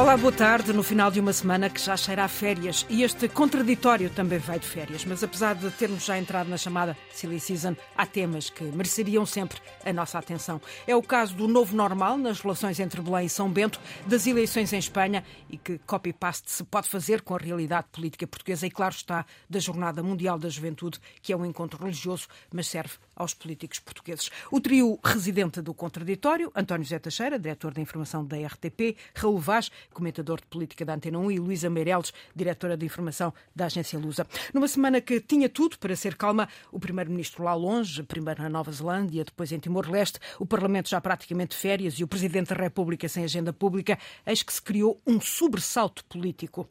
Olá, boa tarde. No final de uma semana que já cheira a férias e este contraditório também vai de férias. Mas apesar de termos já entrado na chamada Silly Season, há temas que mereceriam sempre a nossa atenção. É o caso do novo normal nas relações entre Belém e São Bento, das eleições em Espanha e que copy-paste se pode fazer com a realidade política portuguesa e, claro está, da Jornada Mundial da Juventude, que é um encontro religioso, mas serve aos políticos portugueses. O trio residente do contraditório, António José Teixeira, diretor da informação da RTP, Raul Vaz, comentador de política da Antena 1, e Luísa Meireles, diretora de informação da agência Lusa. Numa semana que tinha tudo para ser calma, o primeiro-ministro lá longe, primeiro na Nova Zelândia, depois em Timor-Leste, o Parlamento já praticamente de férias e o Presidente da República sem agenda pública, eis que se criou um sobressalto político.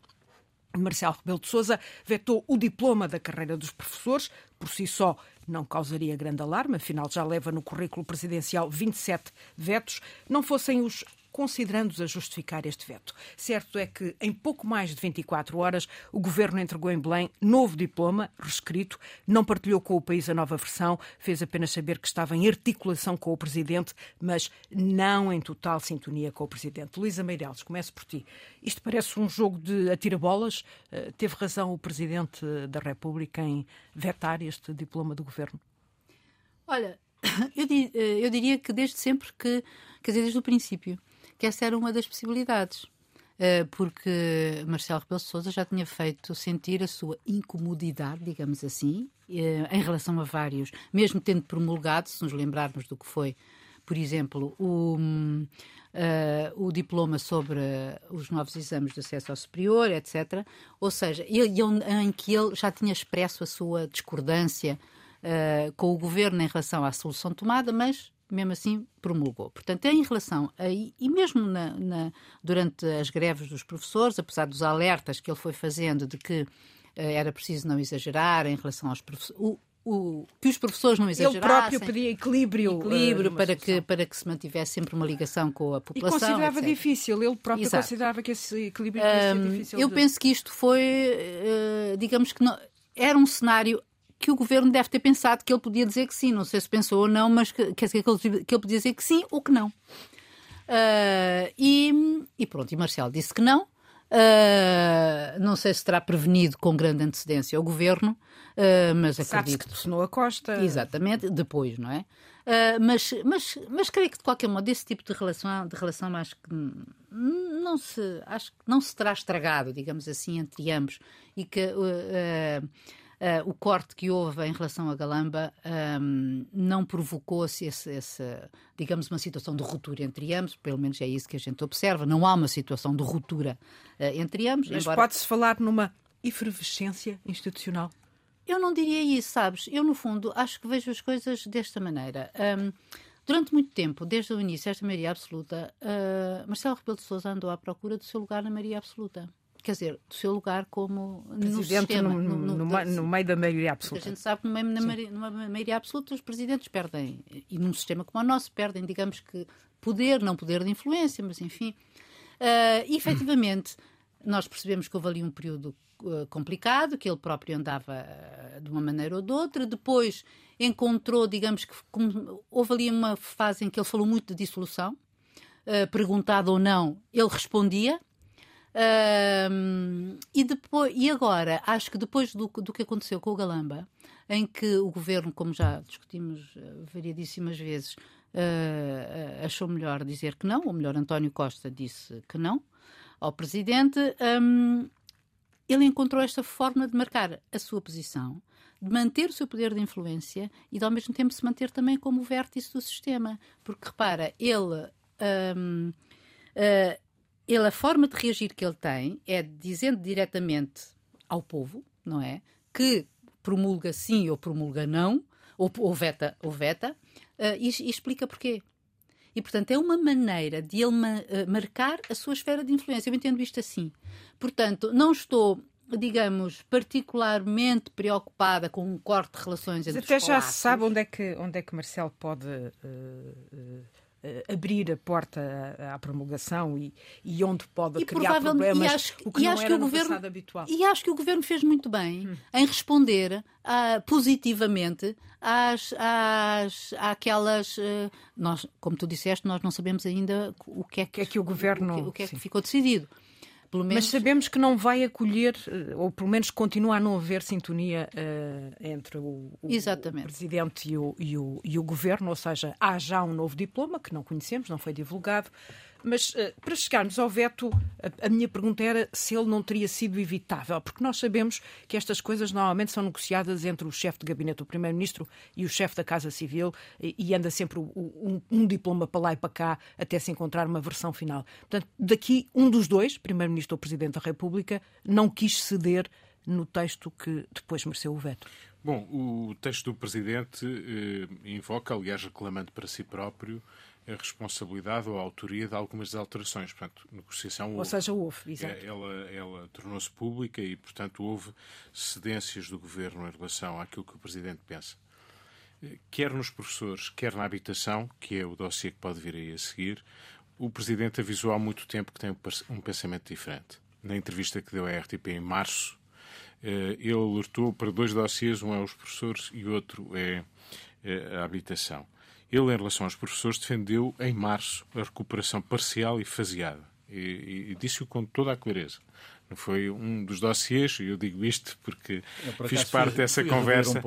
Marcelo Rebelo de Sousa vetou o diploma da carreira dos professores, por si só não causaria grande alarme, afinal já leva no currículo presidencial 27 vetos. Não fossem os considerando-os a justificar este veto. Certo é que, em pouco mais de 24 horas, o governo entregou em Belém novo diploma, reescrito, não partilhou com o país a nova versão, fez apenas saber que estava em articulação com o presidente, mas não em total sintonia com o presidente. Luísa Meireles, começo por ti. Isto parece um jogo de atira-bolas. Uh, teve razão o presidente da República em vetar este diploma do governo? Olha, eh, eu diria que desde sempre que, quer dizer, desde o princípio, que essa era uma das possibilidades. Uh, porque Marcelo Rebelo de Sousa já tinha feito sentir a sua incomodidade, digamos assim, uh, em relação a vários, mesmo tendo promulgado, se nos lembrarmos do que foi, por exemplo, o, uh, o diploma sobre os novos exames de acesso ao superior, etc. Ou seja, ele, em que ele já tinha expresso a sua discordância com o governo em relação à solução tomada, mas mesmo assim promulgou. Portanto, em relação a. E mesmo na, na, durante as greves dos professores, apesar dos alertas que ele foi fazendo de que uh, era preciso não exagerar em relação aos professores. O, o, que os professores não exagerassem. Ele próprio pedia equilíbrio. Equilíbrio uh, para, que, para que se mantivesse sempre uma ligação com a população. E considerava etc. difícil, ele próprio Exato. considerava que esse equilíbrio ser difícil. Eu de... penso que isto foi, uh, digamos que não, era um cenário que o governo deve ter pensado que ele podia dizer que sim. Não sei se pensou ou não, mas que, quer dizer que ele, que ele podia dizer que sim ou que não. Uh, e, e, pronto, e Marcelo disse que não. Uh, não sei se terá prevenido com grande antecedência o governo, uh, mas acredito. que telefonou a Costa. Exatamente, depois, não é? Uh, mas, mas, mas creio que de qualquer modo esse tipo de relação, de relação acho que não se, acho que não se terá estragado, digamos assim, entre ambos e que uh, uh, o corte que houve em relação a Galamba um, não provocou esse, esse, digamos, uma situação de ruptura entre ambos, pelo menos é isso que a gente observa. Não há uma situação de ruptura uh, entre ambos. Mas embora... pode-se falar numa efervescência institucional? Eu não diria isso, sabes? Eu, no fundo, acho que vejo as coisas desta maneira. Um, Durante muito tempo, desde o início desta maioria absoluta, uh, Marcelo Rebelo de Sousa andou à procura do seu lugar na maioria absoluta quer dizer, do seu lugar como presidente no, sistema, no, no, no, no, meio da maioria absoluta. A gente sabe que no meio, numa maioria absoluta os presidentes perdem, e num sistema como o nosso, perdem, digamos que, poder, não poder de influência, mas enfim. Uh, e efetivamente, nós percebemos que houve ali um período uh, complicado, que ele próprio andava uh, de uma maneira ou de outra, depois encontrou, digamos que, como, houve ali uma fase em que ele falou muito de dissolução, perguntado ou não, ele respondia e, depois, e agora, acho que depois do, do que aconteceu com o Galamba, em que o governo, como já discutimos uh, variadíssimas vezes, uh, achou melhor dizer que não, ou melhor, António Costa disse que não ao presidente, um, ele encontrou esta forma de marcar a sua posição, de manter o seu poder de influência e de ao mesmo tempo se manter também como vértice do sistema. Porque repara, ele. Um, uh, ele, a forma de reagir que ele tem é dizendo diretamente ao povo, não é? Que promulga sim ou promulga não, ou, ou veta ou veta, uh, e, e, explica porquê. E, portanto, é uma maneira de ele ma uh, marcar a sua esfera de influência. Eu entendo isto assim. Portanto, não estou digamos, particularmente preocupada com um corte de relações entre até já se sabe onde é que, onde é que Marcelo pode uh, uh, abrir a porta à, à promulgação e, e, onde pode e criar problemas, e acho, o que e não acho era que o governo, habitual. E acho que o governo fez muito bem hum. em responder uh, positivamente às, às, àquelas. Uh, nós, como tu disseste, nós não sabemos ainda o que é que, que, é que o governo. O que, o que é que ficou decidido. Menos... Mas sabemos que não vai acolher, eh, ou pelo menos continua a não haver sintonia uh, entre o, o, o Presidente e o, e, e o Governo, ou seja, há já um novo diploma que não conhecemos, não foi divulgado, mas uh, para chegarmos ao veto, a, minha pergunta era se ele não teria sido evitável, porque nós sabemos que estas coisas normalmente são negociadas entre o chefe de gabinete, o primeiro-ministro, e o chefe da Casa Civil, e, e anda sempre um, um, diploma para lá e para cá até se encontrar uma versão final. Portanto, daqui um dos dois, primeiro-ministro ou presidente da República, não quis ceder no texto que depois mereceu o veto. Bom, o texto do Presidente eh, invoca, aliás, reclamando para si próprio, a responsabilidade ou a autoria de algumas alterações. Portanto, negociação Ou seja, houve, exato. É, ela, ela tornou-se pública e, portanto, houve cedências do Governo em relação àquilo que o Presidente pensa. Quer nos professores, quer na habitação, que é o dossiê que pode vir aí a seguir, o Presidente avisou há muito tempo que tem um pensamento diferente. Na entrevista que deu à RTP em março, eh, ele alertou para dois dossiês, um é os professores e outro é, é a habitação. Ele, em relação aos professores, defendeu em março a recuperação parcial e faseada. E, e, e disse-o com toda a clareza. Foi um dos dossiês, e eu digo isto porque fiz parte dessa conversa. Um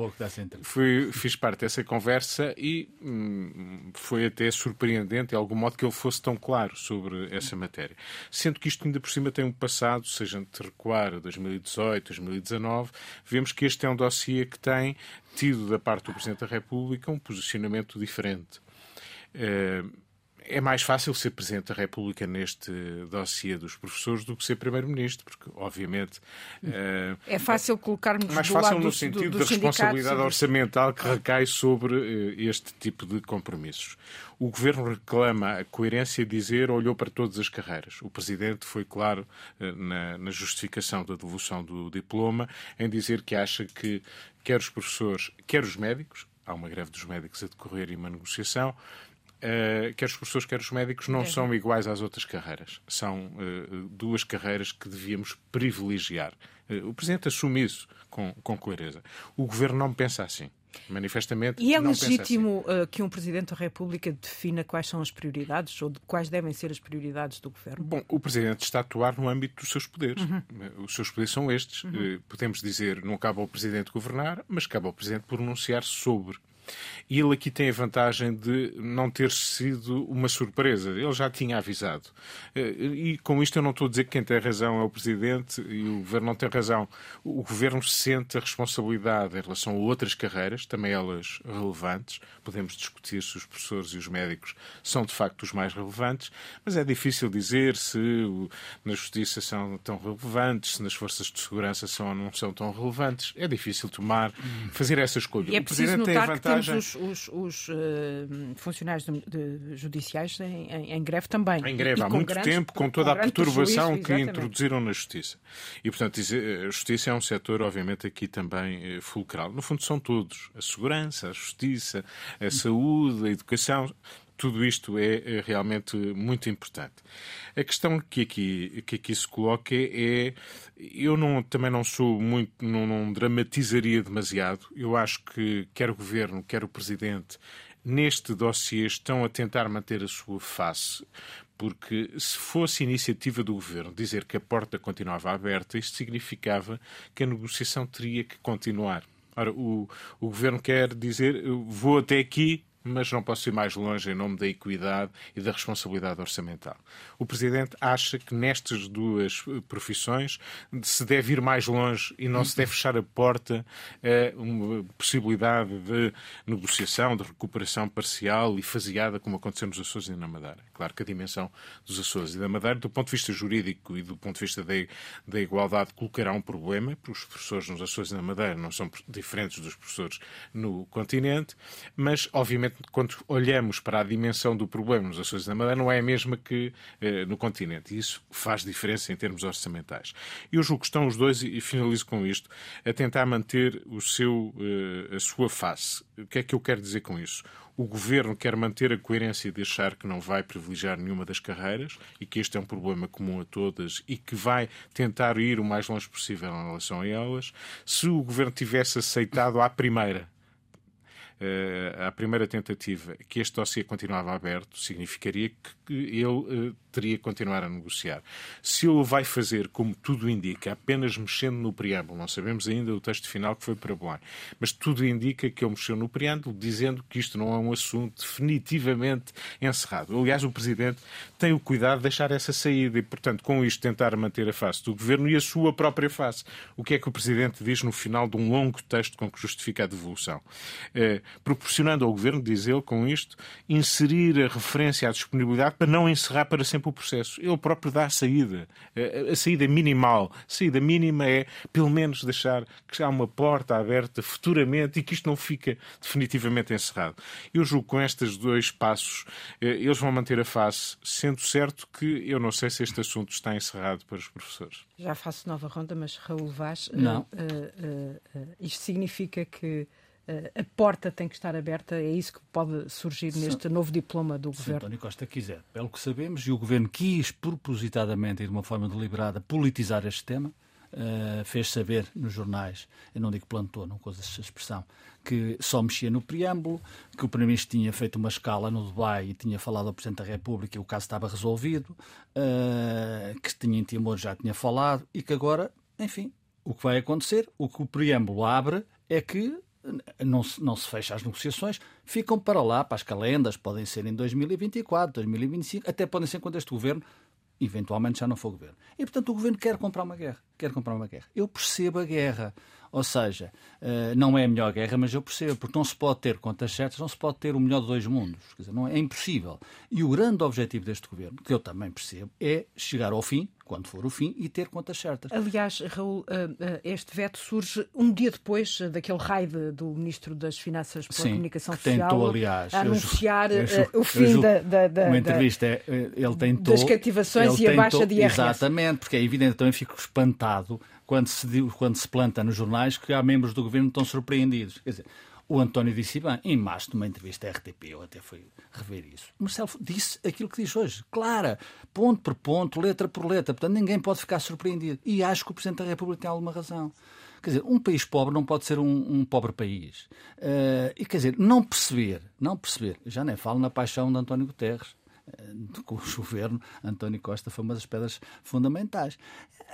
fui, fiz parte dessa conversa e hum, foi até surpreendente, de algum modo, que ele fosse tão claro sobre essa matéria. Sendo que isto ainda por cima tem um passado, seja de recuar a 2018, 2019, vemos que este é um dossiê que tem tido da parte do Presidente da República um posicionamento diferente. Uh, é mais fácil ser Presidente da República neste dossiê dos professores do que ser Primeiro-Ministro, porque, obviamente. Uh, é fácil colocarmos mais fácil no sentido do, da responsabilidade orçamental que recai sobre uh, este tipo de compromissos. O Governo reclama a coerência de dizer olhou para todas as carreiras. O Presidente foi claro uh, na, na justificação da devolução do diploma em dizer que acha que quer os professores, quer os médicos, há uma greve dos médicos a decorrer e uma negociação, Uh, quer os professores, quer os médicos, não é. são iguais às outras carreiras. São uh, duas carreiras que devíamos privilegiar. Uh, o Presidente assume isso com, com clareza. O Governo não pensa assim. Manifestamente. E é legítimo assim. que um Presidente da República defina quais são as prioridades ou de, quais devem ser as prioridades do Governo? Bom, o Presidente está a atuar no âmbito dos seus poderes. Uhum. Os seus poderes são estes. Uhum. Podemos dizer, não cabe ao Presidente governar, mas cabe ao Presidente pronunciar sobre e ele aqui tem a vantagem de não ter sido uma surpresa. Ele já tinha avisado. Eh, e com isto eu não estou a dizer que quem tem razão é o Presidente e o Governo não tem razão. O Governo sente a responsabilidade em relação a outras carreiras, também elas relevantes. Podemos discutir se os professores e os médicos são de facto os mais relevantes, mas é difícil dizer se na Justiça são tão relevantes, se nas forças de segurança são ou não são tão relevantes. É difícil tomar, fazer essa escolha. E é o Presidente tem a vantagem temos os, os, os uh, funcionários de, de, judiciais em, em, em, greve também. Em greve há muito grandes, tempo, com toda com a perturbação que introduziram na Justiça. E, portanto, a Justiça é um setor, obviamente, aqui também uh, fulcral. No fundo, são todos. A segurança, a Justiça, a saúde, a educação tudo isto é, é, realmente muito importante. A questão que aqui, que aqui se coloca é, eu não, também não sou muito, não, não dramatizaria demasiado. Eu acho que quer o Governo, quer o Presidente, neste dossiê estão a tentar manter a sua face, porque se fosse iniciativa do governo dizer que a porta continuava aberta, isto significava que a negociação teria que continuar. Ora, o, o governo quer dizer vou até aqui, mas não posso ir mais longe em nome da equidade e da responsabilidade orçamental. O Presidente acha que nestas duas profissões se deve ir mais longe e não se deve fechar a porta a uma possibilidade de negociação, de recuperação parcial e faseada, como aconteceu nos Açores e na Madeira. Claro que a dimensão dos Açores e da Madeira, do ponto de vista jurídico e do ponto de vista da, da igualdade, colocará um problema, porque os professores nos Açores e na Madeira não são diferentes dos professores no continente, mas, obviamente, quando olhamos para a dimensão do problema nos Açores da Madeira, não é a mesma que eh, no continente. E isso faz diferença em termos orçamentais. Eu julgo que estão os dois, e finalizo com isto, a tentar manter o seu, eh, a sua face. O que é que eu quero dizer com isso? O governo quer manter a coerência de achar que não vai privilegiar nenhuma das carreiras e que este é um problema comum a todas e que vai tentar ir o mais longe possível em relação a elas. Se o governo tivesse aceitado à primeira à primeira tentativa que este dossiê continuava aberto, significaria que ele uh, teria que continuar a negociar. Se ele vai fazer, como tudo indica, apenas mexendo no preâmbulo, não sabemos ainda o texto final que foi para Belém, mas tudo indica que ele mexeu no preâmbulo, dizendo que isto não é um assunto definitivamente encerrado. Aliás, o Presidente tem o cuidado de deixar essa saída e, portanto, com isto tentar manter a face do Governo e a sua própria face. O que é que o Presidente diz no final de um longo texto com que justifica a devolução? Eh, proporcionando ao Governo, diz ele, com isto, inserir a referência à disponibilidade para não encerrar para sempre o processo. Ele próprio dá a saída. A saída minimal. A saída mínima é, pelo menos, deixar que há uma porta aberta futuramente e que isto não fica definitivamente encerrado. Eu julgo que com estes dois passos eh, eles vão manter a face, sendo certo que eu não sei se este assunto está encerrado para os professores. Já faço nova ronda, mas Raul Vaz, não. Uh, uh, uh, isto significa que eh, a porta tem que estar aberta, é isso que pode surgir neste novo diploma do Se governo. António Costa quiser, pelo que sabemos, e o governo quis propositadamente e de uma forma deliberada politizar este tema, uh, fez saber nos jornais, eu não digo plantou, não uso essa expressão, que só mexia no preâmbulo, que o Primeiro-Ministro tinha feito uma escala no Dubai e tinha falado ao Presidente da República e o caso estava resolvido, uh, que tinha em Timor já tinha falado e que agora, enfim, o que vai acontecer, o que o preâmbulo abre é que não se, não se fecha as negociações, ficam para lá, para as calendas, podem ser em 2024, 2025, até podem ser quando este governo eventualmente já não for governo. E, portanto, o governo quer comprar uma guerra. Quer comprar uma guerra. Eu percebo a guerra. Ou seja, eh, não é a melhor guerra, mas eu percebo, porque não se pode ter contas certas, não se pode ter o melhor de dois mundos. Quer dizer, não é, é impossível. E o grande objetivo deste governo, que eu também percebo, é chegar ao fim, quando for o fim, e ter contas certas. Aliás, Raul, eh, eh, este veto surge um dia depois daquele raio do Ministro das Finanças pela Sim, Comunicação Social tentou, aliás, a anunciar eu, eu, o fim da, da, da, Uma entrevista, ele tentou... Das cativações e a baixa de IRS. Exatamente, porque é evidente, também fico espantado quando se, quando se planta nos jornais que há membros do governo que estão surpreendidos. Quer dizer, o António disse bem, em março, numa entrevista à RTP, eu até fui rever isso. Marcelo disse aquilo que diz hoje, clara, ponto por ponto, letra por letra. Portanto, ninguém pode ficar surpreendido. E acho que o Presidente da República tem alguma razão. Quer dizer, um país pobre não pode ser um, um pobre país. Uh, e quer dizer, não perceber, não perceber, já nem falo na paixão de António Guterres com o governo, António Costa foi uma das pedras fundamentais.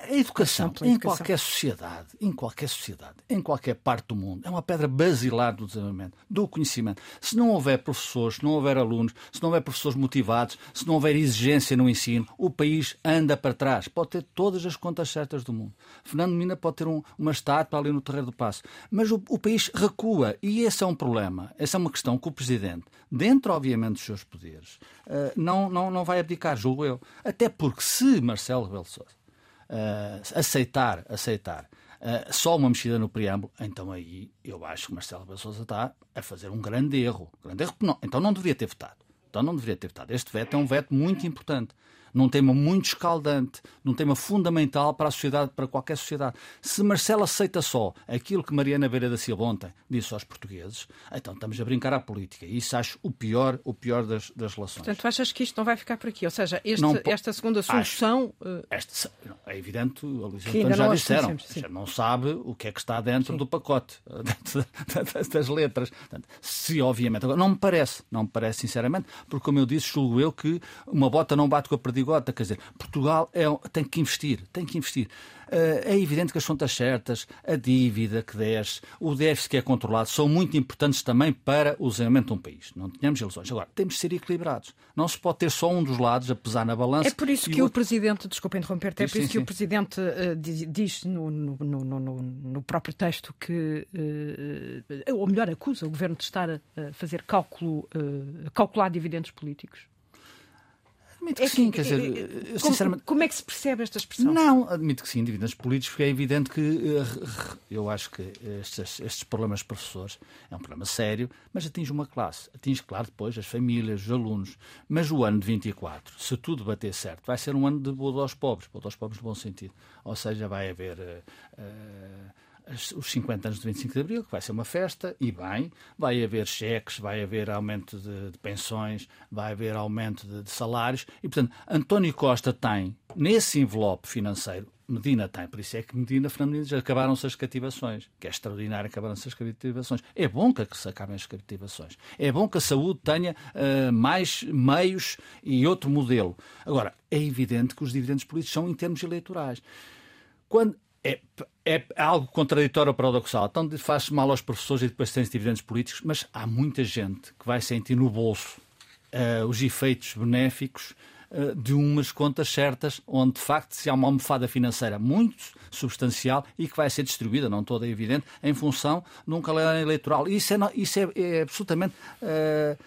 A educação, em qualquer sociedade, em qualquer sociedade, em qualquer parte do mundo, é uma pedra basilar do desenvolvimento, do conhecimento. Se não houver professores, se não houver alunos, se não houver professores motivados, se não houver exigência no ensino, o país anda para trás. Pode ter todas as contas certas do mundo. Fernando Mina pode ter um, uma estátua ali no Terreiro do Passo. Mas o, o país recua e esse é um problema. Essa é uma questão que o Presidente, dentro, obviamente, dos seus poderes, uh, não, não, não vai abdicar, julgo eu. Até porque se Marcelo Rebelo de Sousa uh, aceitar, aceitar uh, só uma mexida no preâmbulo, então aí eu acho que Marcelo Rebelo de Sousa está a fazer um grande erro. Grande erro não, então não deveria ter votado. Então não deveria ter votado. Este veto é um veto muito importante num tema muito escaldante, num tema fundamental para a sociedade, para qualquer sociedade. Se Marcelo aceita só aquilo que Mariana Beira da Silva ontem disse aos portugueses, então estamos a brincar à política. E isso acho o pior, o pior das, das relações. Portanto, achas que isto não vai ficar por aqui? Ou seja, este, não, esta segunda solução. Acho, uh... este, é evidente, a Luís Antônio já disseram, já não sabe o que é que está dentro sim. do pacote, das letras. Portanto, se obviamente. Agora, não me parece, não me parece sinceramente, porque como eu disse, julgo eu que uma bota não bate com a perdigota. Quer dizer, Portugal é, tem que investir, tem que investir. Eh, é evidente que as contas certas, a dívida que desce, o déficit que é controlado, são muito importantes também para o desenvolvimento de um país. Não tenhamos ilusões. Agora, temos de ser equilibrados. Não se pode ter só um dos lados a pesar na balança. É por isso que o, outro... Presidente, desculpa interromper-te, é por sim, isso que sim. o Presidente uh, diz no, no, no, no, próprio texto que, uh, ou melhor, acusa o Governo de estar a fazer cálculo, uh, calcular dividendos políticos. Admito que é sim, que, quer dizer, eh, eh, como, sinceramente... como é que se percebe esta expressão? Não, admito que sim, dividendos políticos, porque é evidente que eu acho que estes, estes problemas professores é um problema sério, mas atinge uma classe. Atinge, claro, depois as famílias, os alunos. Mas o ano de 24, se tudo bater certo, vai ser um ano de boa aos pobres, boa aos pobres no bom sentido. Ou seja, vai haver. Uh, uh, os 50 anos de 25 de Abril, que vai ser uma festa, e bem, vai haver cheques, vai haver aumento de, de pensões, vai haver aumento de, de, salários, e portanto, António Costa tem, nesse envelope financeiro, Medina tem, por isso é que Medina, Fernando Medina, acabaram-se as cativações, que é extraordinário, acabaram-se as cativações. É bom que se acabem as cativações. É bom que a saúde tenha uh, mais meios e outro modelo. Agora, é evidente que os dividendos políticos são em termos eleitorais. Quando, é, é algo contraditório ou paradoxal. Então faz mal aos professores e depois tem dividendos políticos, mas há muita gente que vai sentir no bolso uh, os efeitos benéficos uh, de umas contas certas, onde de facto se há uma almofada financeira muito substancial e que vai ser distribuída, não toda é evidente, em função de um calendário eleitoral. Isso é, isso é, é absolutamente. Uh,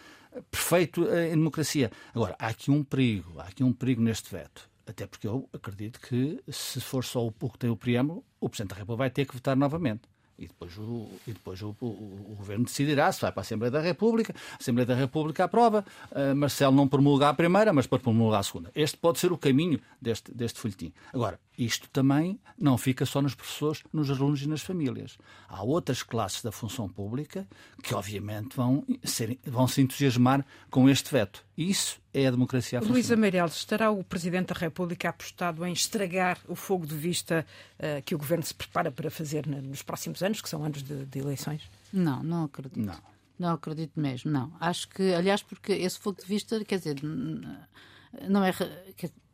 perfeito em democracia. Agora, há aqui um perigo, há aqui um perigo neste veto até porque eu acredito que, se for só o que tem o preâmbulo, o Presidente da República vai ter que votar novamente. E depois, o, e depois o, o, o, Governo decidirá se vai para a Assembleia da República. A Assembleia da República aprova. Uh, Marcelo não promulga a primeira, mas depois promulga a segunda. Este pode ser o caminho deste, deste folhetim. Agora, isto também não fica só nos professores, nos alunos e nas famílias. Há outras classes da função pública que, obviamente, vão, ser, vão se entusiasmar com este veto. Isso é a democracia a Luísa Meireles, estará o Presidente da República apostado em estragar o fogo de vista uh, que o Governo se prepara para fazer nos próximos anos, que são anos de, de eleições? Não, não acredito. Não. não acredito mesmo, não. Acho que, aliás, porque esse fogo de vista, quer dizer, não é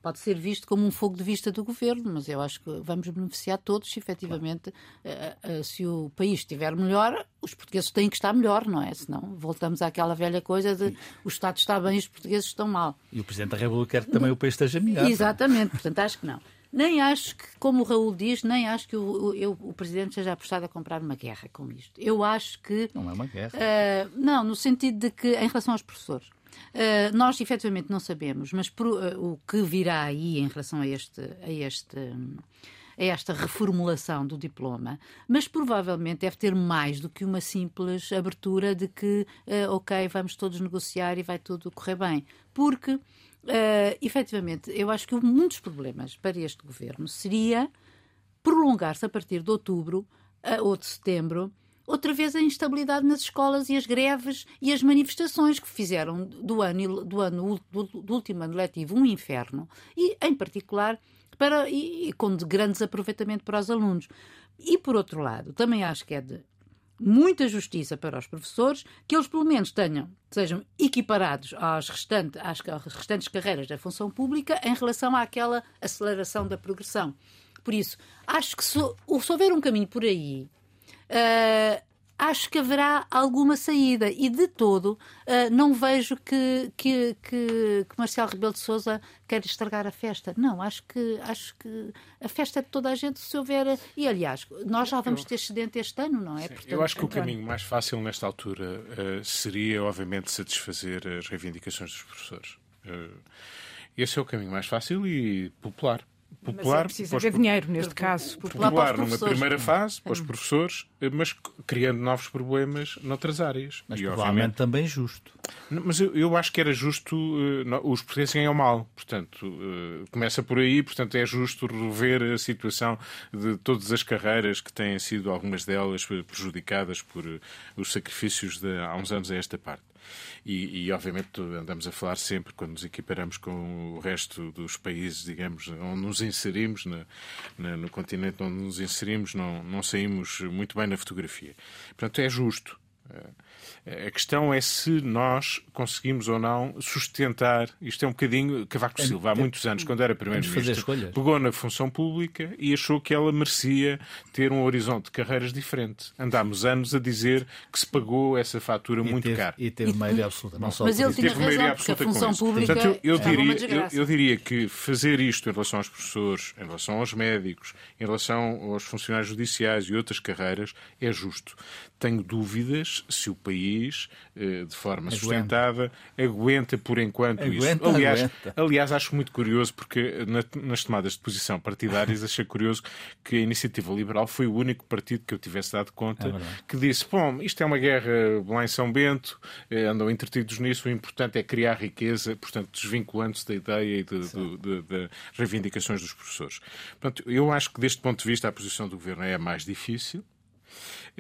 pode ser visto como um fogo de vista do governo, mas eu acho que vamos beneficiar todos se efetivamente, claro. uh, uh, se o país estiver melhor, os portugueses têm que estar melhor, não é? Senão voltamos àquela velha coisa de o Estado está bem e os portugueses estão mal. E o Presidente da República quer que também o país esteja melhor. Exatamente, portanto acho que não. Nem acho que, como o Raul diz, nem acho que o, o, o Presidente seja apostado a comprar uma guerra com isto. Eu acho que. Não é uma guerra. Uh, não, no sentido de que, em relação aos professores, Uh, nós efetivamente não sabemos, mas por, uh, o que virá aí em relação a este, a este a esta reformulação do diploma, mas provavelmente deve ter mais do que uma simples abertura de que, uh, ok, vamos todos negociar e vai tudo correr bem. Porque, uh, efetivamente, eu acho que dos problemas para este governo seria prolongar-se a partir de outubro uh, ou de setembro outra vez a instabilidade nas escolas e as greves e as manifestações que fizeram do ano, do, ano, do, do último ano letivo um inferno e, em particular, para, e, e com de grandes aproveitamento para os alunos. E, por outro lado, também acho que é de muita justiça para os professores, que eles pelo menos tenham, sejam equiparados às, restantes às restantes carreiras da função pública em relação àquela aceleração da progressão. Por isso, acho que se, se houver um caminho por aí uh, acho que haverá alguma saída e de todo uh, não vejo que, que, que, que Marcelo Rebelo de Sousa quer estragar a festa. Não, acho que, acho que a festa é de toda a gente se houver. E aliás, nós já vamos ter excedente este ano, não é? Sim, Portanto, eu acho que o caminho mais fácil nesta altura uh, seria, obviamente, satisfazer as reivindicações dos professores. Uh, esse é o caminho mais fácil e popular popular. Mas é preciso haver dinheiro, neste caso. Popular, popular numa primeira fase, para os professores, mas criando novos problemas noutras áreas. Mas e, provavelmente também justo. Mas eu, eu, acho que era justo, uh, os portugueses ganham mal. Portanto, uh, começa por aí, portanto é justo rever a situação de todas as carreiras que têm sido, algumas delas, prejudicadas por uh, os sacrifícios de há uns anos a esta parte. E, e, obviamente andamos a falar sempre quando nos equiparamos com o resto dos países, digamos, onde nos inserimos, na, na, no continente onde nos inserimos, não, não saímos muito bem na fotografia. Portanto, é justo. A questão é se nós conseguimos ou não sustentar. Isto é um bocadinho. Cavaco Silva, há muitos anos, quando era Primeiro-Ministro, pegou na função pública e achou que ela merecia ter um horizonte de carreiras diferente. Andámos anos a dizer que se pagou essa fatura e muito teve, cara. E teve maioria absoluta, não só Mas ele tinha teve maioria absoluta a função pública Portanto, eu, eu, diria, eu, eu diria que fazer isto em relação aos professores, em relação aos médicos, em relação aos funcionários judiciais e outras carreiras, é justo. Tenho dúvidas se o país país de forma aguenta. sustentada, aguenta por enquanto aguenta, isso. Aliás, aguenta. aliás, acho muito curioso, porque nas tomadas de posição partidárias achei curioso que a Iniciativa Liberal foi o único partido que eu tivesse dado conta é que disse: bom, isto é uma guerra lá em São Bento, andam entretidos nisso, o importante é criar riqueza, portanto, desvinculando-se da ideia e de reivindicações dos professores. Portanto, eu acho que deste ponto de vista a posição do governo é a mais difícil.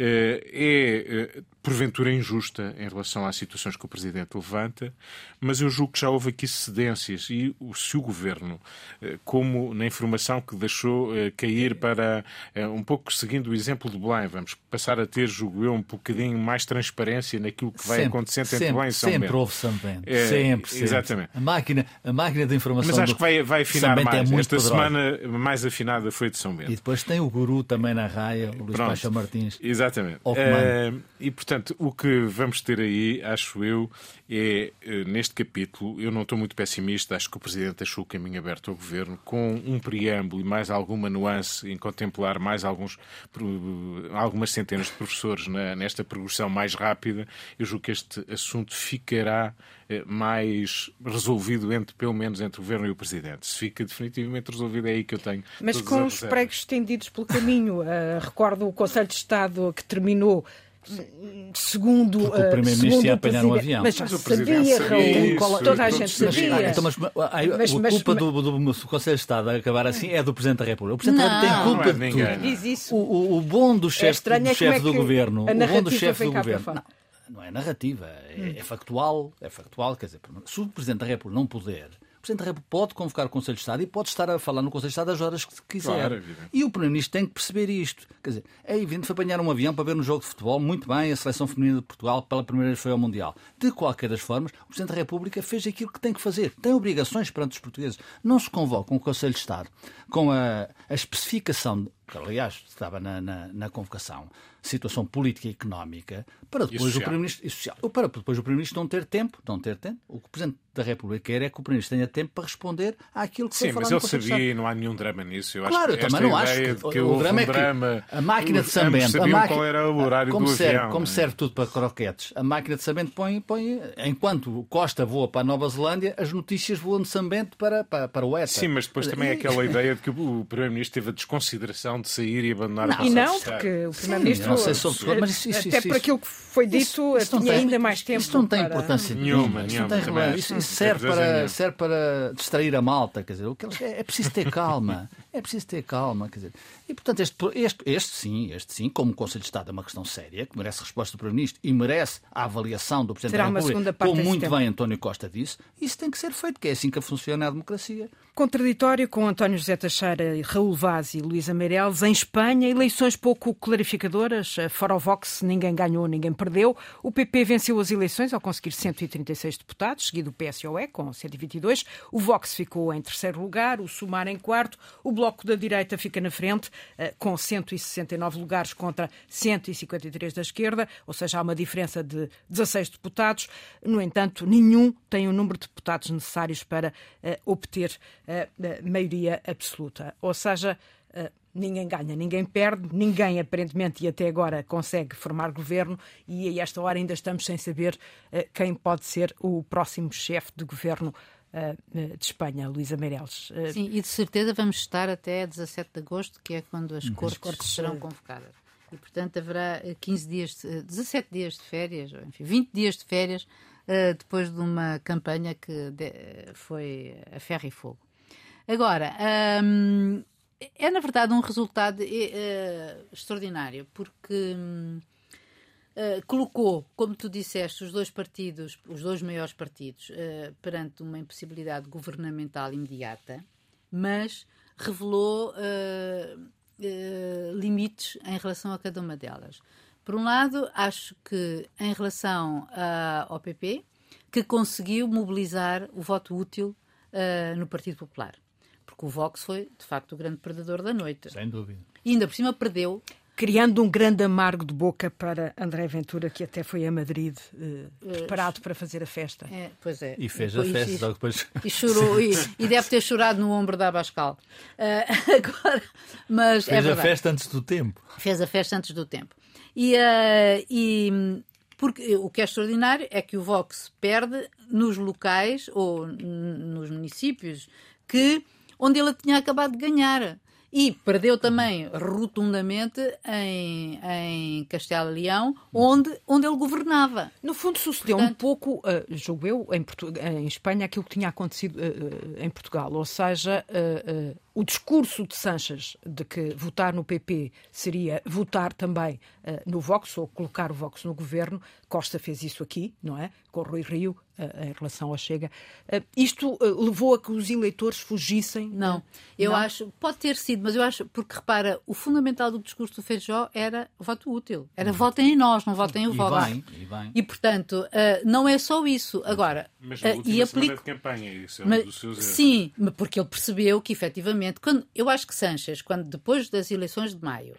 Eh, é, eh, porventura, injusta em relação às situações que o Presidente levanta, mas eu julgo que já houve aqui cedências e se o Governo, eh, como na informação que deixou cair para, um pouco seguindo o exemplo de Belém, vamos passar a ter, julgo eu, um bocadinho mais transparência naquilo que vai sempre, acontecendo entre Belém e São sempre Bento. Houve São Bento. É, sempre, sempre. Exatamente. A máquina, a máquina de informação Mas acho que vai, vai afinar é mais. É Esta semana mais afinada foi de São Bento. E depois tem o guru também na raia, o Luís Pronto. Martins. Exatamente. Uh, e, portanto, o que vamos ter aí, acho eu, é, uh, neste capítulo, eu não estou muito pessimista, acho que o Presidente deixou o caminho aberto ao Governo, com um preâmbulo e mais alguma nuance em contemplar mais alguns, uh, algumas centenas de professores na, nesta progressão mais rápida, eu julgo que este assunto ficará mais resolvido, entre, pelo menos entre o Governo e o Presidente. Se fica definitivamente resolvido, é aí que eu tenho. Mas com os pregos estendidos pelo caminho, recordo o Conselho de Estado que terminou segundo Porque o primeiro-ministro ia apanhar um avião. Mas Mas o sabia, presidente sabia Raul, isso, toda a gente sabia. Então, mas, Mas- a mas- culpa mas- do, do, do Conselho de Estado acabar assim é do Presidente da República. O Presidente da Não. República tem culpa Não é de tudo. Diz isso. O, o, o bom do chefe estranho do, é como chefe é do governo, o bom do narrativa chefe do governo. Não, não é narrativa, é, é factual, é factual, quer dizer, se o Presidente da República não puder, Presidente da República pode convocar o Conselho de Estado e pode estar a falar no Conselho de Estado às horas que quiser. Claro, evidente. e o Primeiro-Ministro tem que perceber isto. Quer dizer, é evidente que foi apanhar um avião para ver um jogo de futebol, muito bem, a seleção feminina de Portugal pela primeira vez foi ao Mundial. De qualquer das formas, o Presidente da República fez aquilo que tem que fazer. Tem obrigações perante os portugueses. Não se convoca um Conselho de Estado com a, a especificação, que aliás estava na, na, na convocação, situação política e económica, para depois o. Primeiro-Ministro social, para depois o Primeiro-Ministro não ter tempo, não ter tempo. O que o Presidente da República quer é que o Primeiro-Ministro tenha tempo para responder àquilo que Sim, foi mas falado ele no Conselho de sabia e não há nenhum drama nisso. Eu Claro, eu acho que também não acho que, que o drama um é que drama, a máquina de Sambento, a sabiam máquina, qual era o horário como do serve, avião. como não é? serve tudo para croquetes, a máquina de Sambento põe, põe, enquanto Costa voa para a Nova Zelândia, as notícias voam de Sambento para, para, para o ETA. Sim, mas depois também é aquela ideia de que o Primeiro-Ministro teve a desconsideração de sair e abandonar Não, o E não, porque o Sim, Primeiro-Ministro, não sei se sou- mas isso- isso- até isso- por aquilo que foi dito, Isso- tinha tem- ainda mais tempo. Isso não tem para- importância Nenhuma, Isso, nenhuma, não tem acho. Isso, isso serve, para, nenhuma. serve para distrair a malta. Quer dizer, o que é, é preciso ter calma. É preciso ter calma. Quer dizer. E, portanto, este, este, este sim, este sim, como o Conselho de Estado é uma questão séria, que merece resposta do Primeiro-Ministro e merece a avaliação do Presidente Terá da uma República, segunda parte como muito tema. bem António Costa disse, isso tem que ser feito, que é assim que funciona a democracia. Contraditório com António José Teixeira, Raul Vaz e Luísa Meireles. Em Espanha, eleições pouco clarificadoras. Fora o Vox, ninguém ganhou, ninguém perdeu. O PP venceu as eleições ao conseguir 136 deputados, seguido o PSOE com 122. O Vox ficou em terceiro lugar, o Sumar em quarto. O Bloco da Direita fica na frente, eh, com 169 lugares contra 153 da esquerda, ou seja, há uma diferença de 16 deputados. No entanto, nenhum tem o número de deputados necessários para eh, obter eh, eh, maioria absoluta. Ou seja, eh, ninguém ganha, ninguém perde, ninguém aparentemente e até agora consegue formar governo e a esta hora ainda estamos sem saber eh, quem pode ser o próximo chefe de governo eh, eh, de Espanha, Luísa Meireles. Sim, e de certeza vamos estar até 17 de agosto, que é quando as cortes, cortes, serão convocadas. E, portanto, haverá eh, 15 dias, de- eh, 17 dias de férias, ou, enfim, 20 dias de férias, depois de uma campanha que de- foi a ferro e fogo. Agora, hum, é na verdade um resultado eh, eh, extraordinário, porque hum, eh, colocou, como tu disseste, os dois partidos, os dois maiores partidos, perante uma impossibilidade governamental imediata, mas revelou limites em relação a cada uma delas. Por um lado, acho que em relação ao PP, que conseguiu mobilizar o voto útil no Partido Popular. Porque o Vox foi, de facto, o grande perdedor da noite. Sem dúvida. E ainda por cima perdeu criando um grande amargo de boca para André Ventura, que até foi a Madrid eh, preparado para fazer a festa. É, pois é. E fez a Depois- festa, logo depois. E chorou, e, e deve ter chorado no ombro da Abascal. Ah, agora, mas é Fez a verdade. festa antes do tempo. Fez a festa antes do tempo. E, ah, e, porque o que é extraordinário é que o Vox perde nos locais ou nos municípios que onde ele tinha acabado de ganhar. E perdeu também rotundamente em, em Castelo Leão, onde, onde ele governava. No fundo, sucedeu Portanto, um pouco, uh, julgo eu, em, em Espanha, aquilo que tinha acontecido uh, em Portugal. Ou seja, uh, uh, o discurso de Sanches de que votar no PP seria votar também no Vox, ou colocar o Vox no governo, Costa fez isso aqui, não é? Com o Rui Rio, em relação ao Chega. Isto levou a que os eleitores fugissem? Não, eu não? acho, pode ter sido, mas eu acho, porque repara, o fundamental do discurso do Feijó era voto útil. Era votem em nós, não votem em Vox. E, bem, e, bem. e portanto, não é só isso. Agora, mas na e aplico... de campanha, isso é um mas, dos seus erros. Sim, porque ele percebeu que efetivamente, quando, eu acho que Sanches, quando depois das eleições de maio,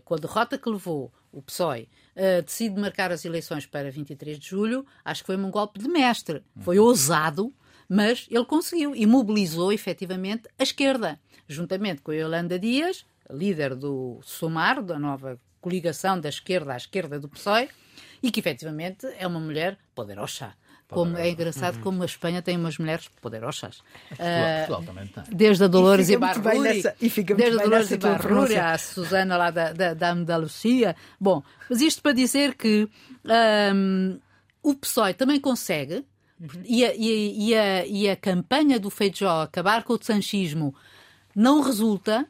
com a derrota que levou o PSOE, uh, decide marcar as eleições para 23 de julho, acho que foi um golpe de mestre. Foi ousado, mas ele conseguiu e mobilizou efetivamente a esquerda, juntamente com a Yolanda Dias, líder do SOMAR, da nova coligação da esquerda à esquerda do PSOE, e que efetivamente é uma mulher poderosa. Como é engraçado uhum. como a Espanha tem umas mulheres poderosas. Portugal, também tem. Desde a Dolores e, Ibarruri, nessa, e fica desde a Dolores Ibarruri à Susana lá da, da, da Andalucia. Bom, mas isto para dizer que um, o PSOE também consegue, uhum. e, a, e, a, e a campanha do Feijó acabar com o sanchismo não resulta,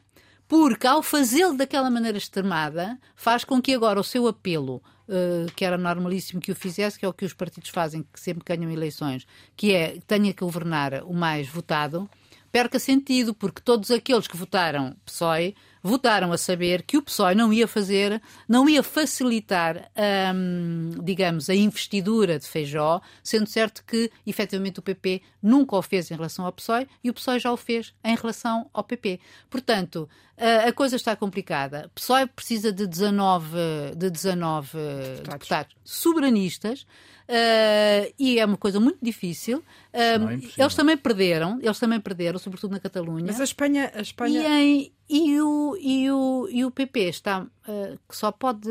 porque ao fazê-lo daquela maneira extremada, faz com que agora o seu apelo Uh, que era normalíssimo que o fizesse, que é o que os partidos fazem, que sempre ganham eleições, que é tenha que governar o mais votado, perca sentido, porque todos aqueles que votaram PSOE votaram a saber que o PSOE não ia fazer, não ia facilitar, hum, digamos, a investidura de Feijó, sendo certo que, efetivamente, o PP nunca o fez em relação ao PSOE e o PSOE já o fez em relação ao PP. Portanto, a, a coisa está complicada. O PSOE precisa de 19, de 19 deputados. deputados soberanistas, Uh, e é uma coisa muito difícil. É eles também perderam, eles também perderam, sobretudo na Catalunha. Mas a Espanha, a Espanha... E, em, e, o, e, o, e o PP está uh, que só pode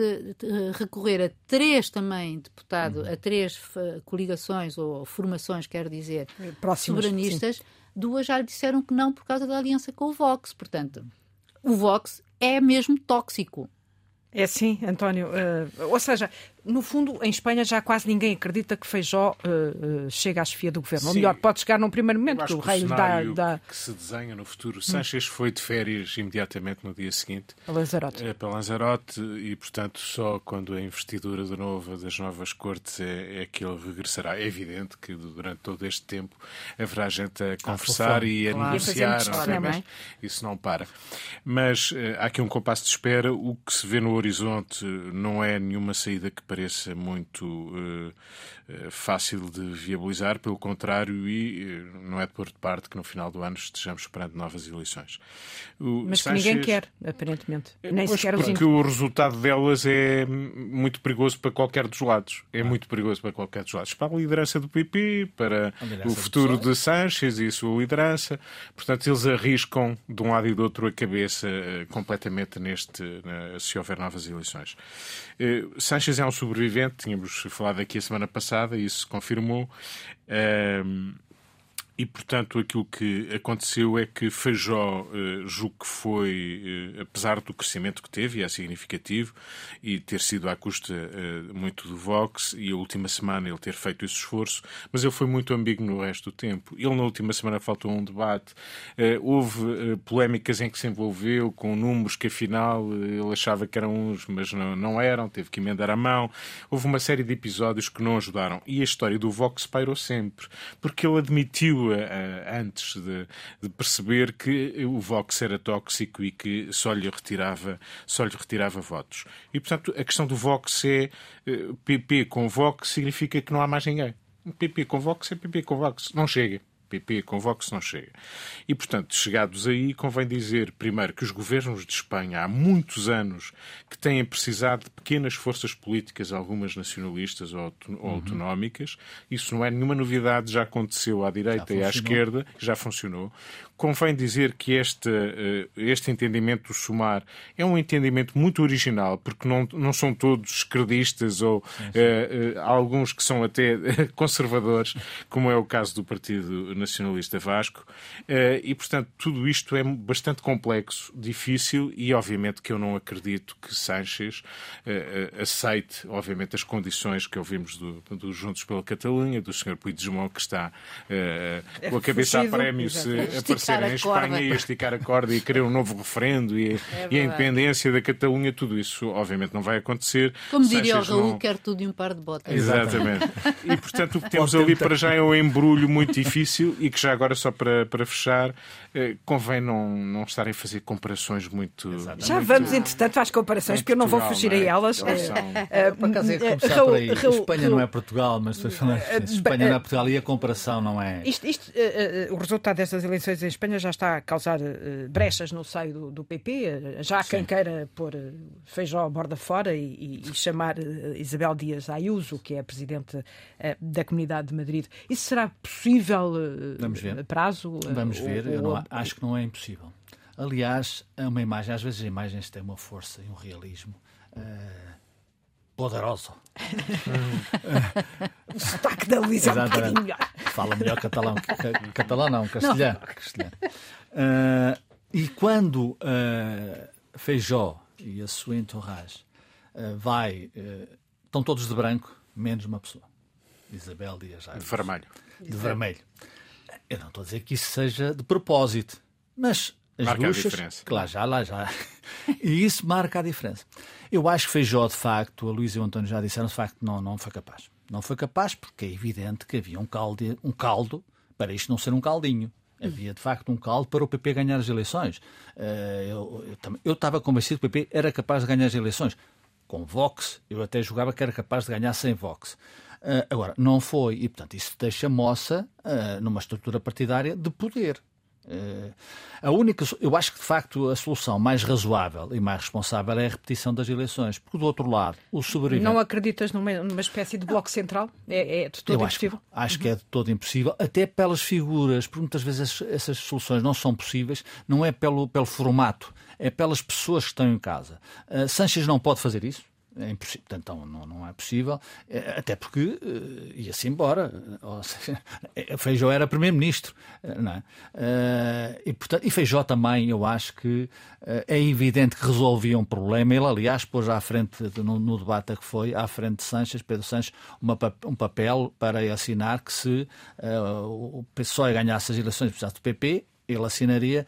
recorrer a três também deputados, uhum. a três coligações ou formações, quero dizer, Próximas, soberanistas. Sim. Duas já lhe disseram que não por causa da aliança com o Vox. Portanto, o Vox é mesmo tóxico. É sim, António. Uh, ou seja, no fundo, em Espanha já quase ninguém acredita que Feijó uh, uh, chega à chefia do governo. Sim. Ou melhor, pode chegar num primeiro momento, que o rei dá, dá. que se desenha no futuro. Hum. Sanches foi de férias imediatamente no dia seguinte. Para Lanzarote. É, para Lanzarote e, portanto, só quando a investidura de novo das novas cortes é, é que ele regressará. É evidente que durante todo este tempo haverá gente a conversar ah, e a claro. negociar. Obviamente. Isso não para. Mas uh, há aqui um compasso de espera. O que se vê no horizonte não é nenhuma saída que pareça muito uh, fácil de viabilizar, pelo contrário, e uh, não é de pôr de parte que no final do ano estejamos esperando novas eleições. O Mas Sanchez... que ninguém quer, aparentemente. Nem pois sequer porque os... o resultado delas é muito perigoso para qualquer dos lados. É ah. muito perigoso para qualquer dos lados. Para a liderança do PP, para o futuro de Sanchez e a sua liderança. Portanto, eles arriscam de um lado e do outro a cabeça completamente neste, se houver novas eleições. Sanchez é um sobrevivente, tínhamos falado aqui a semana passada, e isso se confirmou. E, portanto, aquilo que aconteceu é que Feijó, eh, julgo que foi, eh, apesar do crescimento que teve, e é significativo, e ter sido à custa eh, muito do Vox, e a última semana ele ter feito esse esforço, mas ele foi muito ambíguo no resto do tempo. Ele, na última semana, faltou um debate, houve polémicas em que se envolveu, com números que, afinal, ele achava que eram uns, mas não, não eram, teve que emendar a mão. Houve uma série de episódios que não ajudaram. E a história do Vox pairou sempre, porque ele admitiu antes de, de, perceber que o Vox era tóxico e que só lhe retirava, só lhe retirava votos. E, portanto, a questão do Vox é PP eh, com Vox significa que não há mais ninguém. PP com Vox é PP com Vox. Não chega. PP, Vox não chega. E, portanto, chegados aí, convém dizer, primeiro, que os governos de Espanha há muitos anos que têm precisado de pequenas forças políticas, algumas nacionalistas ou uhum. autonómicas. Isso não é nenhuma novidade, já aconteceu à direita e à esquerda, já funcionou. Convém dizer que este, eh, este entendimento do SUMAR é um entendimento muito original, porque não, não são todos esquerdistas ou sim, sim. Uh, uh, alguns que são até conservadores, como é o caso do Partido Nacionalista Vasco. Uh, e, portanto, tudo isto é bastante complexo, difícil e, obviamente, que eu não acredito que Sánchez aceite, obviamente, as condições que ouvimos do, do Juntos pela Catalunha, do Sr. Puigdemont, que está é com a cabeça a prémio se aparecer em Espanha e esticar a corda e querer um novo referendo e, é e a independência da Catalunha, tudo isso, obviamente, não vai acontecer. Como diria o Raul, não... quer tudo e um par de botas. Exatamente. e, portanto, o que temos ali para já é um embrulho muito difícil e que já agora, só para, para fechar, eh, convém não, não estarem a fazer comparações muito. Exatamente. Já vamos, entretanto, às comparações, porque eu não vou fugir é? a elas. São... Uh, por acaso é começar por aí. Espanha não é Portugal, mas Espanha não é Portugal e a comparação não é. Isto, isto, uh, o resultado destas eleições em Espanha já está a causar brechas no seio do, do PP. Já há quem queira pôr feijó à borda fora e, e chamar Isabel Dias Ayuso, que é a presidente da Comunidade de Madrid. Isso será possível Vamos ver. prazo? Vamos ver. Ou, eu não, acho que não é impossível. Aliás, é uma imagem, às vezes as imagens têm uma força e um realismo uh, poderoso. o sotaque da Luísa é um bocadinho melhor. Fala melhor catalão. Catalão não, castelhano. Não. castelhano. Uh, e quando uh, Feijó e a sua entourage uh, vai, estão todos de branco, menos uma pessoa. Isabel Dias De vermelho. De vermelho. Eu não estou a dizer que isso seja de propósito, mas as marca a diferença. Claro, já lá já. E isso marca a diferença. Eu acho que Feijó, de facto, a Luísa e o António já disseram, de facto, não, não foi capaz. Não foi capaz porque é evidente que havia um caldo, um caldo para isto não ser um caldinho. Havia, de facto, um caldo para o PP ganhar as eleições. Eh, eu, eu, eu estava convencido que o PP era capaz de ganhar as eleições. Com Vox, eu até julgava que era capaz de ganhar sem Vox. Uh, agora, não foi, e portanto isso deixa moça uh, numa estrutura partidária de poder. Uh, a única, eu acho que de facto a solução mais razoável e mais responsável é a repetição das eleições, porque do outro lado, o sobrevivente. Não acreditas numa, numa espécie de bloco central? É, é de todo eu impossível? Acho, acho uhum. que é de todo impossível, até pelas figuras, porque muitas vezes essas soluções não são possíveis, não é pelo, pelo formato, é pelas pessoas que estão em casa. Uh, Sanches não pode fazer isso, é impossível, portanto, não, não é possível, é, até porque uh, ia-se embora. Ou seja, Feijó era primeiro-ministro, eh, é? Uh, e, portanto, e Feijó também, eu acho que uh, é evidente que resolvia um problema. Ele, aliás, pôs à frente, no, no debate que foi, à frente de Sanches, Pedro Sanches, uma, um papel para assinar que se o PSOE ganhasse as eleições, precisasse do PP, ele assinaria,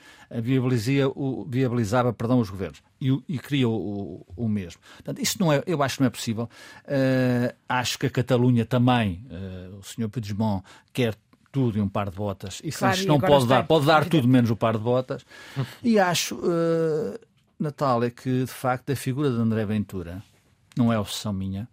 viabilizava perdão, os governos e, e cria o, o, mesmo. Portanto, isso não é, eu acho que não é possível. Uh, acho que a Catalunha também, uh, o senhor Puigdemont quer tudo e um par de botas. E claro, não pode dar, pode dar tudo menos o par de botas. e acho, uh, Natália, que de facto a figura de André Ventura não é obsessão minha.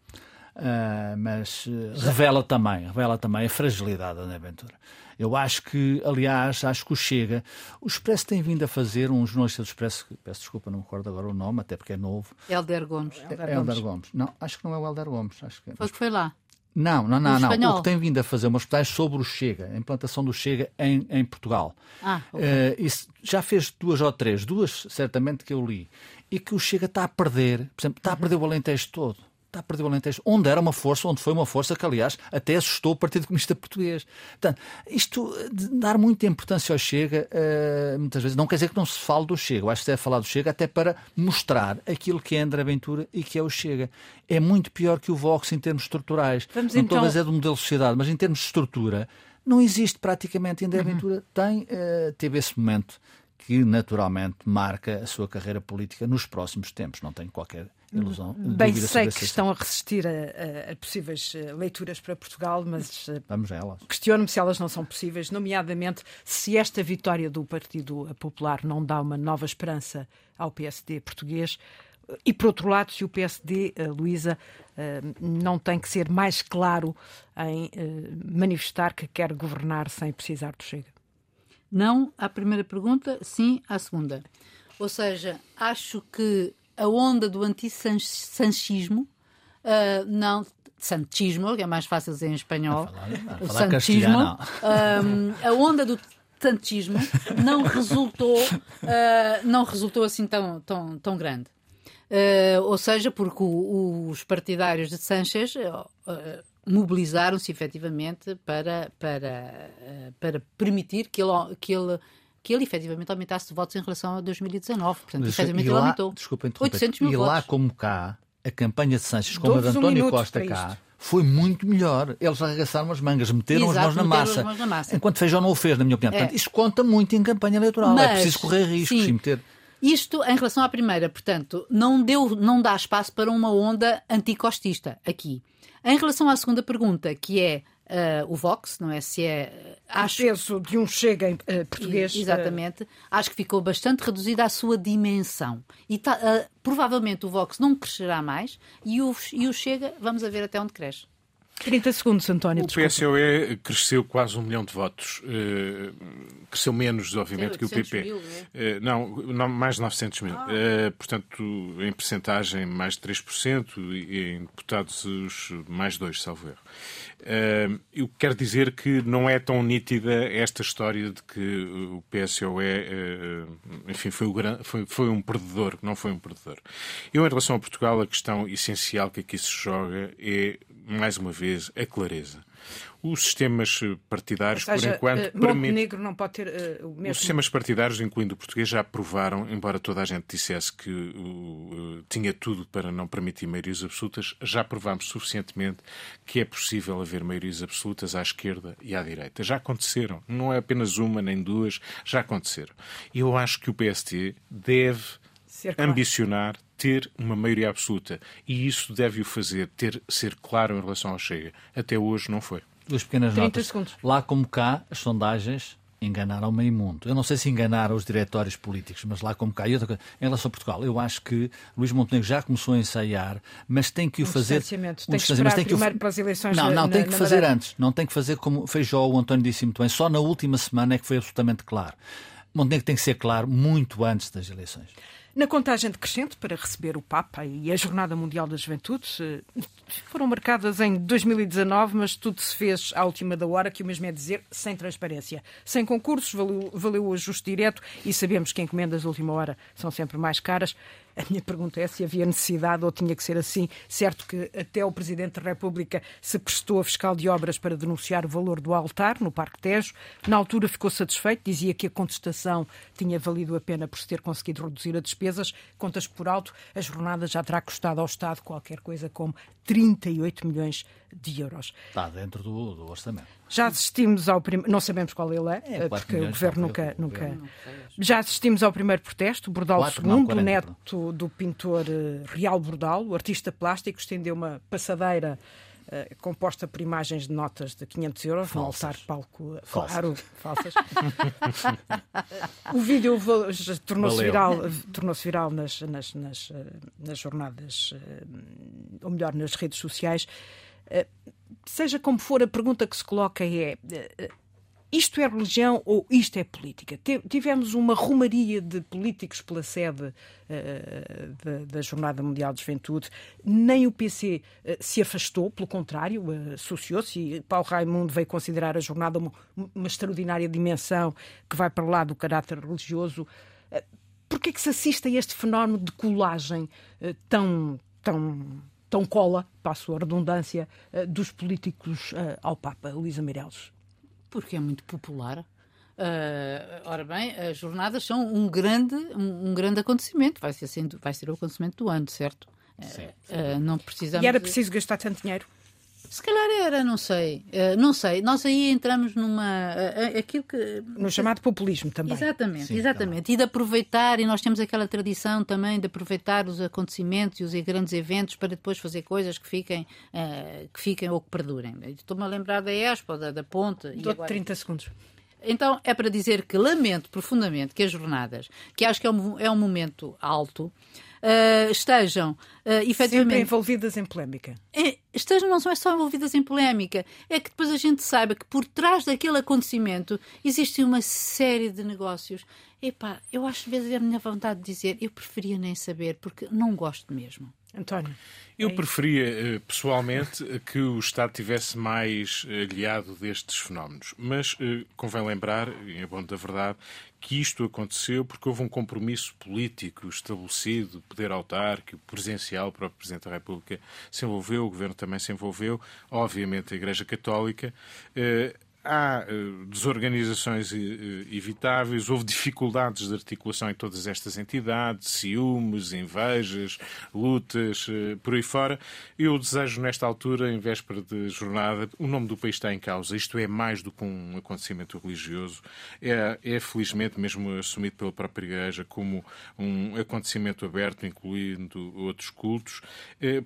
Uh, mas uh, revela também, revela também a fragilidade da André Ventura. Eu acho que, aliás, acho que o Chega, o Expresso tem vindo a fazer, um jornalista do Expresso, peço desculpa, não me recordo agora o nome, até porque é novo. Helder Gomes. Helder, é, Helder Gomes. Não, acho que não é o Helder Gomes. Acho que... Foi que foi lá. Não, não, não, não. O que tem vindo a fazer uma reportagem sobre o Chega, a implantação do Chega em, em Portugal. Ah, okay. uh, isso já fez duas ou três, duas certamente que eu li, e que o Chega está a perder, por exemplo, está a perder o Alentejo todo está a perder o Alentejo, onde era uma força, onde foi uma força que, aliás, até assustou o Partido Comunista Português. Portanto, isto de dar muita importância ao Chega, uh, muitas vezes, não quer dizer que não se fale do Chega. Eu acho que se deve falar do Chega até para mostrar aquilo que é André Ventura e que é o Chega. É muito pior que o Vox em termos estruturais. Vamos não então... a dizer do modelo de sociedade, mas em termos de estrutura, não existe praticamente. André uhum. Ventura tem, uh, teve esse momento que naturalmente marca a sua carreira política nos próximos tempos. Não tenho qualquer ilusão. Bem, sei que estão a resistir a, a, possíveis eh, leituras para Portugal, mas eh, Vamos a elas. questiono-me se elas não são possíveis, nomeadamente se esta vitória do Partido Popular não dá uma nova esperança ao PSD português E, por outro lado, se o PSD, Luísa, não tem que ser mais claro em manifestar que quer governar sem precisar do Chega? Não à primeira pergunta, sim à segunda. Ou seja, acho que a onda do anti-sanchismo uh, não santismo, que é mais fácil dizer em espanhol, falar, o santismo, um, a onda do santismo não resultou, uh, não resultou assim tão, tão, tão grande. Uh, ou seja, porque o, os partidários de Sanchez uh, mobilizaram-se efetivamente para, para, para permitir que ele, que ele que ele efetivamente aumentasse de votos em relação a 2019. Portanto, Mas, efetivamente ele aumentou. Desculpa, 800 mil e votos. lá como cá, a campanha de Sanches, como a de António um Costa cá, foi muito melhor. Eles arregaçaram as mangas, meteram Exato, as mãos na massa. Mãos na massa. Enquanto Feijó não o fez, na minha opinião. É. Portanto, isso conta muito em campanha eleitoral. É Mas, é preciso correr riscos sim. e meter. Isto em relação à primeira, portanto, não, deu, não dá espaço para uma onda anticostista aqui. Em relação à segunda pergunta, que é uh, o Vox, não é? Se é. Acho... O peso de um chega em uh, português. Exatamente. Uh... Acho que ficou bastante reduzida a sua dimensão. E tá, provavelmente o Vox não crescerá mais e o, e o Chega, vamos a ver até onde cresce. 30 segundos, António. O PSOE cresceu quase um milhão de votos. Uh, cresceu menos, obviamente, que o PP. Mil, uh, não, não, mais de 900 mil. Ah. Uh, portanto, em percentagem, mais de 3% e em deputados, mais de 2%, salvo erro. Uh, eu quero dizer que não é tão nítida esta história de que o PSOE, uh, enfim, foi, o gran... foi, foi, um perdedor, não foi um perdedor. Eu, em relação a Portugal, a questão essencial que aqui se joga é, mais uma vez, a clareza. Os sistemas partidários, seja, por enquanto, uh, Montenegro não pode ter uh, o mesmo. Os sistemas partidários, incluindo o português, já provaram, embora toda a gente dissesse que uh, tinha tudo para não permitir maiorias absolutas, já provámos suficientemente que é possível haver maiorias absolutas à esquerda e à direita. Já aconteceram. Não é apenas uma nem duas, já aconteceram. E eu acho que o PST deve ambicionar ter uma maioria absoluta. E isso deve o fazer, ter, ser claro em relação ao Chega. Até hoje não foi. Duas pequenas notas. Segundos. Lá como cá, as sondagens enganaram meio mundo. Eu não sei se enganaram os diretórios políticos, mas lá como cá. E outra coisa, em relação a Portugal, eu acho que Luís Montenegro já começou a ensaiar, mas tem que o um fazer. Distanciamento. Um tem que esperar tem que primeiro o... para as eleições Não, não, na, tem que fazer Madeira. antes. Não tem que fazer como Feijó, o António disse muito bem. Só na última semana é que foi absolutamente claro. Montenegro tem que ser claro muito antes das eleições. Na contagem decrescente para receber o Papa e a Jornada Mundial da Juventude, eh, foram marcadas em 2019, mas tudo se fez à última da hora, que o mesmo é dizer, sem transparência. Sem concursos, valeu, valeu o ajuste direto e sabemos que encomendas de última hora são sempre mais caras. A minha pergunta é se havia necessidade ou tinha que ser assim. Certo que até o Presidente da República se prestou a fiscal de obras para denunciar o valor do altar no Parque Tejo. Na altura ficou satisfeito, dizia que a contestação tinha valido a pena por se ter conseguido reduzir as despesas. Contas por alto, a jornada já terá custado ao Estado qualquer coisa como 38 milhões de euros. Está dentro do, do orçamento. Já assistimos ao primeiro. Não sabemos qual ele é, é porque o governo nunca. nunca... Já assistimos ao primeiro protesto. Bordal II, não, o neto do pintor eh, Real Bordal, o artista plástico, estendeu uma passadeira. Uh, composta por imagens de notas de 500 euros falsas. no altar palco falsas. claro falsas o vídeo tornou-se viral tornou-se viral nas, nas, nas, eh, nas jornadas ou melhor nas redes sociais seja como for, a pergunta que se coloca é: eh, isto é religião ou isto é política? Tivemos uma romaria de políticos pela sede uh, da, da, Jornada Mundial de Juventude. Nem o PC uh, se afastou, pelo contrário, uh, associou-se. Paulo Raimundo veio considerar a jornada uma, uma, extraordinária dimensão que vai para lá do caráter religioso. Uh, Por que é que se assiste a este fenómeno de colagem tão, tão tão cola, passo a redundância, eh, dos políticos eh, ao Papa, Luísa Meireles? Porque é muito popular. Uh, ora bem, as jornadas são um grande, um, um grande acontecimento. Vai ser, sendo, vai ser o acontecimento do ano, certo? Sim. Uh, não precisamos... E era preciso gastar tanto dinheiro? Se calhar era, não sei. Uh, não sei. Nós aí entramos numa. Uh, aquilo que. No chamado populismo também. Exatamente, Sim, exatamente. Também. E de aproveitar, e nós temos aquela tradição também de aproveitar os acontecimentos e os grandes eventos para depois fazer coisas que fiquem, uh, que fiquem ou que perdurem. Estou-me a lembrar da Expo, da, da Ponte. Dou agora... 30 segundos. Então é para dizer que lamento profundamente que as jornadas, que acho que é um, é um momento alto, uh, estejam uh, efetivamente. Sempre envolvidas em polémica. É, estejam não são só envolvidas em polémica, é que depois a gente saiba que por trás daquele acontecimento existe uma série de negócios. Epá, eu acho que às vezes é a minha vontade de dizer, eu preferia nem saber, porque não gosto mesmo. António. Eu é preferia, eh, pessoalmente, que o Estado tivesse mais aliado destes fenómenos. Mas eh, convém lembrar, em bom da verdade, que isto aconteceu porque houve um compromisso político estabelecido, poder autárquico, presencial, o próprio Presidente da República se envolveu, o Governo também se envolveu, obviamente a Igreja Católica. Eh, há uh, desorganizações uh, evitáveis, houve dificuldades de articulação em todas estas entidades, ciúmes, invejas, lutas, por aí fora. Eu desejo, nesta altura, em véspera de jornada, o nome do país está em causa. Isto é mais do que um acontecimento religioso. É, é felizmente, mesmo assumido pela própria Igreja, como um acontecimento aberto, incluindo outros cultos.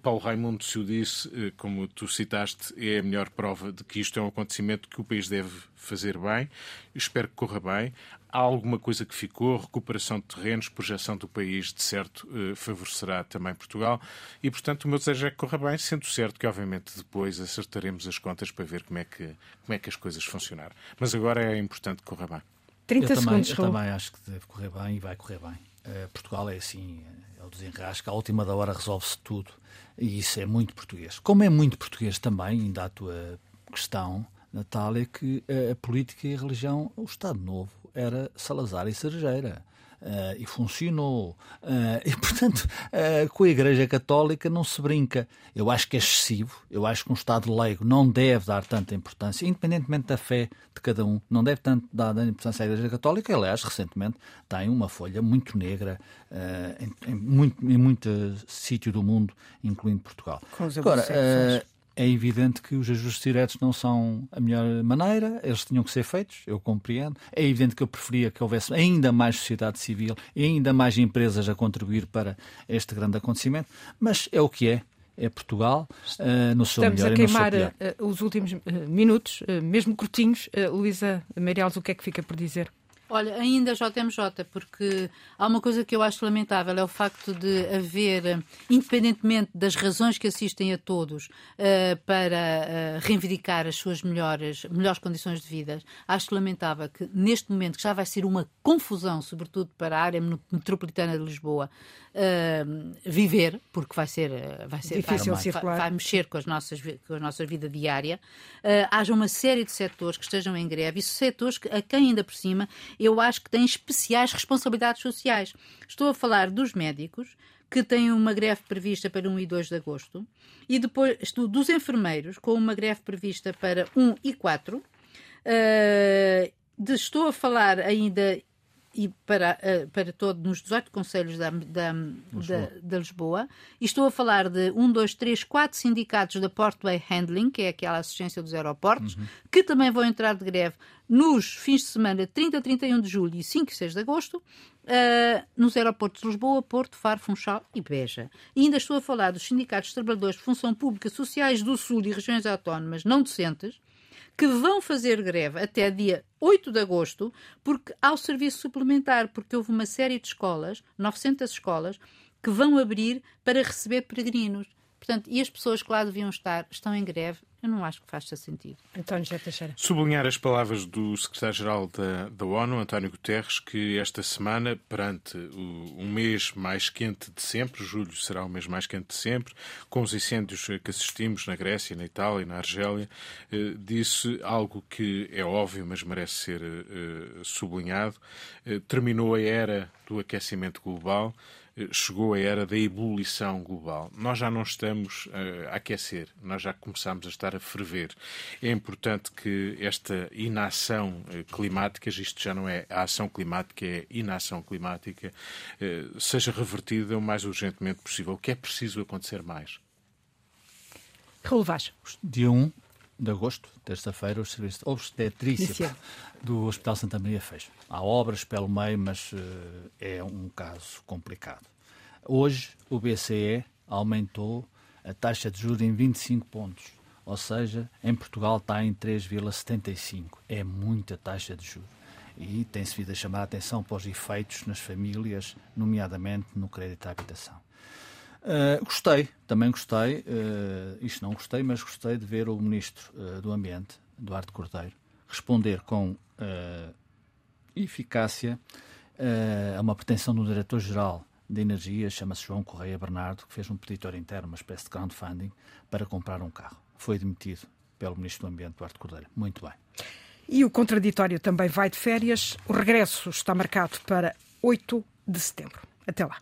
Paulo Raimundo, se o disse, como tu citaste, é a melhor prova de que isto é um acontecimento que o país país deve fazer bem. Espero que corra bem. Há alguma coisa que ficou, recuperação de terrenos, projeção do país, de certo, eh, favorecerá também Portugal. E, portanto, o meu desejo é que corra bem, sendo certo que, obviamente, depois acertaremos as contas para ver como é que, como é que as coisas funcionaram. Mas agora é importante que corra bem. 30 eu segundos, também, Eu também acho que deve correr bem e vai correr bem. Uh, Portugal é assim, é o desenrasca, à última da hora resolve-se tudo. E isso é muito português. Como é muito português também, ainda a tua questão, Natal é que a política e a religião, o Estado Novo, era Salazar e Sergeira. Uh, e funcionou. Uh, e, portanto, uh, com a Igreja Católica não se brinca. Eu acho que é excessivo. Eu acho que um Estado leigo não deve dar tanta importância, independentemente da fé de cada um, não deve tanto dar importância à Igreja Católica. Aliás, recentemente tem uma folha muito negra em, em, muito, em muito sítio do mundo, incluindo Portugal. Agora, é evidente que os ajustes diretos não são a melhor maneira, eles tinham que ser feitos, eu compreendo. É evidente que eu preferia que houvesse ainda mais sociedade civil e ainda mais empresas a contribuir para este grande acontecimento, mas é o que é. É Portugal uh, no seu Estamos melhor a queimar e no seu uh, os últimos uh, minutos, mesmo curtinhos. Luísa Meireles, o que é que fica por dizer? Olha, ainda JMJ, porque há uma coisa que eu acho lamentável, é o facto de haver, independentemente das razões que assistem a todos uh, para uh, reivindicar as suas melhores, melhores condições de vida, acho lamentável que neste momento, que já vai ser uma confusão, sobretudo para a área metropolitana de Lisboa, uh, viver, porque vai ser, vai ser Difícil vai, circular. vai, mexer com, as nossas, com a nossa vida diária, haja uma série de setores que estejam em greve, e setores que, a quem ainda por cima eu acho que têm especiais responsabilidades sociais. Estou a falar dos médicos, que têm uma greve prevista para 1 e 2 de agosto, e depois dos enfermeiros, com uma greve prevista para 1 e 4. Uh, de, estou a falar ainda e para, uh, para todo, nos 18 conselhos da, da, Lisboa. Da, da, Lisboa. E estou a falar de um, dois, três, quatro sindicatos da Portway Handling, que é aquela assistência dos aeroportos, uhum. que também vão entrar de greve nos fins de semana 30, 31 de julho e 5 e 6 de agosto, uh, nos aeroportos de Lisboa, Porto, Faro, Funchal e Beja. E ainda estou a falar dos sindicatos de trabalhadores de função pública sociais do Sul e regiões autónomas não docentes, que vão fazer greve até dia 8 de agosto, porque há o serviço suplementar, porque houve uma série de escolas, 900 escolas, que vão abrir para receber peregrinos. Portanto, e as pessoas que lá deviam estar estão em greve eu não acho que faça sentido. António José Teixeira. Sublinhar as palavras do secretário-geral da, da, ONU, António Guterres, que esta semana, perante o, um mês mais quente de sempre, julho será o mês mais quente de sempre, com os incêndios que assistimos na Grécia, na Itália e na Argélia, eh, disse algo que é óbvio, mas merece ser eh, sublinhado. Eh, terminou a era do aquecimento global chegou a era da ebulição global. Nós já não estamos uh, a aquecer, nós já começamos a estar a ferver. É importante que esta inação uh, climática, isto já não é a ação climática, é inação climática, seja revertida o mais urgentemente possível. O que é preciso acontecer mais? Raul Vaz. Dia 1 de agosto, terça-feira, o serviço de obstetrícia do Hospital Santa Maria fecha. Há obras pelo meio, mas uh, é um caso complicado. Hoje, o BCE aumentou a taxa de juros em 25 pontos. Ou seja, em Portugal está em 3,75. É muita taxa de juros. E tem-se vindo a chamar a atenção para os efeitos nas famílias, nomeadamente no crédito à habitação. Uh, gostei, também gostei, uh, isto não gostei, mas gostei de ver o Ministro uh, do Ambiente, Eduardo Cordeiro, responder com eficácia a uma pretensão do Diretor-Geral de Energia, chama-se João Correia Bernardo, que fez um peditório interno, uma espécie de crowdfunding, para comprar um carro. Foi demitido pelo Ministro do Ambiente, Eduardo Cordeiro. Muito bem. E o contraditório também vai de férias. O regresso está marcado para 8 de setembro. Até lá.